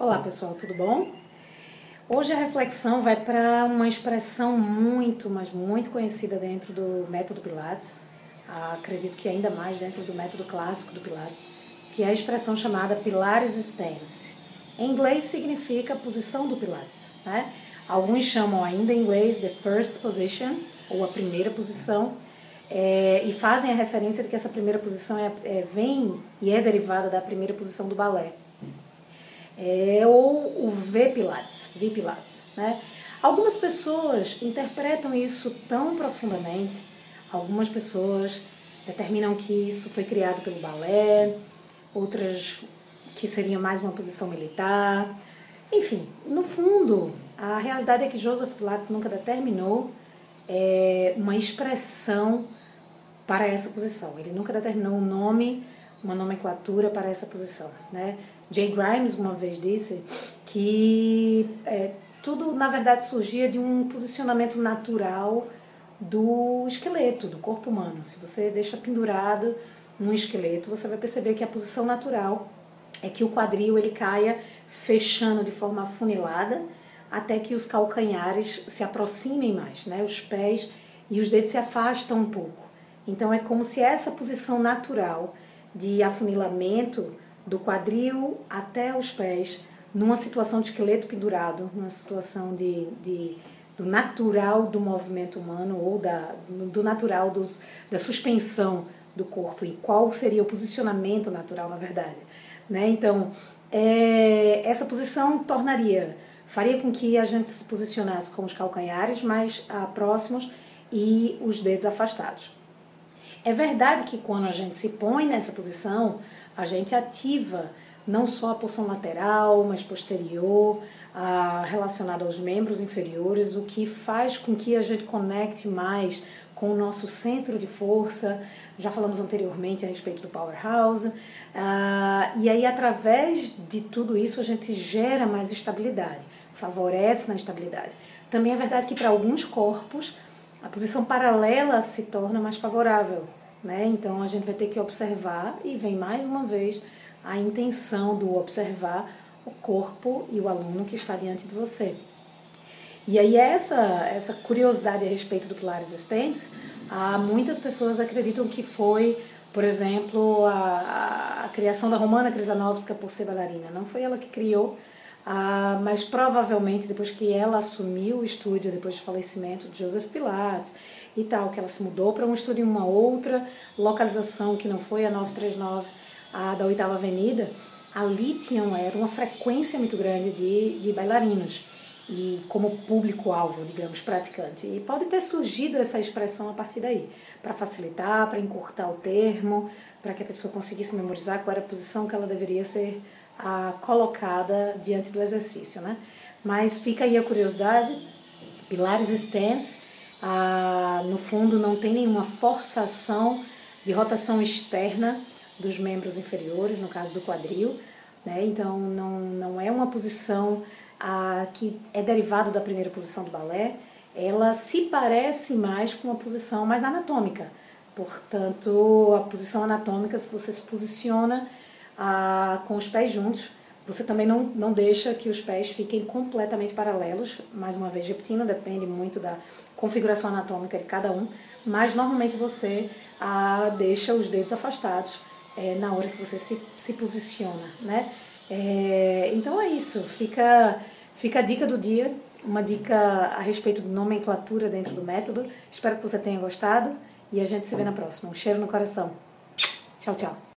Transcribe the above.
Olá pessoal, tudo bom? Hoje a reflexão vai para uma expressão muito, mas muito conhecida dentro do método Pilates, acredito que ainda mais dentro do método clássico do Pilates, que é a expressão chamada Pilates Stance. Em inglês significa posição do Pilates, né? Alguns chamam ainda em inglês the first position, ou a primeira posição, é, e fazem a referência de que essa primeira posição é, é, vem e é derivada da primeira posição do balé é, ou o V Pilates, V Pilates, né? Algumas pessoas interpretam isso tão profundamente, algumas pessoas determinam que isso foi criado pelo balé, outras que seria mais uma posição militar. Enfim, no fundo, a realidade é que Joseph Pilates nunca determinou é, uma expressão para essa posição. Ele nunca determinou um nome, uma nomenclatura para essa posição, né? Jay Grimes uma vez disse que é, tudo, na verdade, surgia de um posicionamento natural do esqueleto, do corpo humano. Se você deixa pendurado um esqueleto, você vai perceber que a posição natural é que o quadril ele caia fechando de forma afunilada até que os calcanhares se aproximem mais, né? Os pés e os dedos se afastam um pouco. Então é como se essa posição natural de afunilamento do quadril até os pés, numa situação de esqueleto pendurado, numa situação de, de do natural do movimento humano ou da, do natural dos, da suspensão do corpo e qual seria o posicionamento natural, na verdade. Né? Então, é, essa posição tornaria, faria com que a gente se posicionasse com os calcanhares mais ah, próximos e os dedos afastados. É verdade que quando a gente se põe nessa posição, a gente ativa não só a porção lateral, mas posterior, relacionada aos membros inferiores, o que faz com que a gente conecte mais com o nosso centro de força. Já falamos anteriormente a respeito do powerhouse. Ah, e aí, através de tudo isso, a gente gera mais estabilidade, favorece na estabilidade. Também é verdade que para alguns corpos, a posição paralela se torna mais favorável. Né? Então a gente vai ter que observar e vem mais uma vez a intenção do observar o corpo e o aluno que está diante de você. E aí essa essa curiosidade a respeito do pilar existente, há muitas pessoas acreditam que foi, por exemplo, a, a criação da Romana Krizanovska por ser bailarina. Não foi ela que criou, ah, mas provavelmente depois que ela assumiu o estúdio, depois do falecimento de Joseph Pilates e tal, que ela se mudou para um estúdio em uma outra localização que não foi a 939 a da Oitava Avenida, ali tinham, era uma frequência muito grande de, de bailarinos e como público-alvo, digamos, praticante. E pode ter surgido essa expressão a partir daí, para facilitar, para encurtar o termo, para que a pessoa conseguisse memorizar qual era a posição que ela deveria ser a, colocada diante do exercício. Né? Mas fica aí a curiosidade, Pilares Stance, no fundo não tem nenhuma forçação de rotação externa dos membros inferiores, no caso do quadril, né? então não, não é uma posição que é derivado da primeira posição do balé, ela se parece mais com uma posição mais anatômica. Portanto, a posição anatômica, se você se posiciona a, com os pés juntos, você também não, não deixa que os pés fiquem completamente paralelos, mais uma vez repetindo, depende muito da configuração anatômica de cada um, mas normalmente você a, deixa os dedos afastados é, na hora que você se, se posiciona, né? É, então é isso, fica, fica a dica do dia, uma dica a respeito de nomenclatura dentro do método. Espero que você tenha gostado e a gente se vê na próxima. Um cheiro no coração. Tchau, tchau.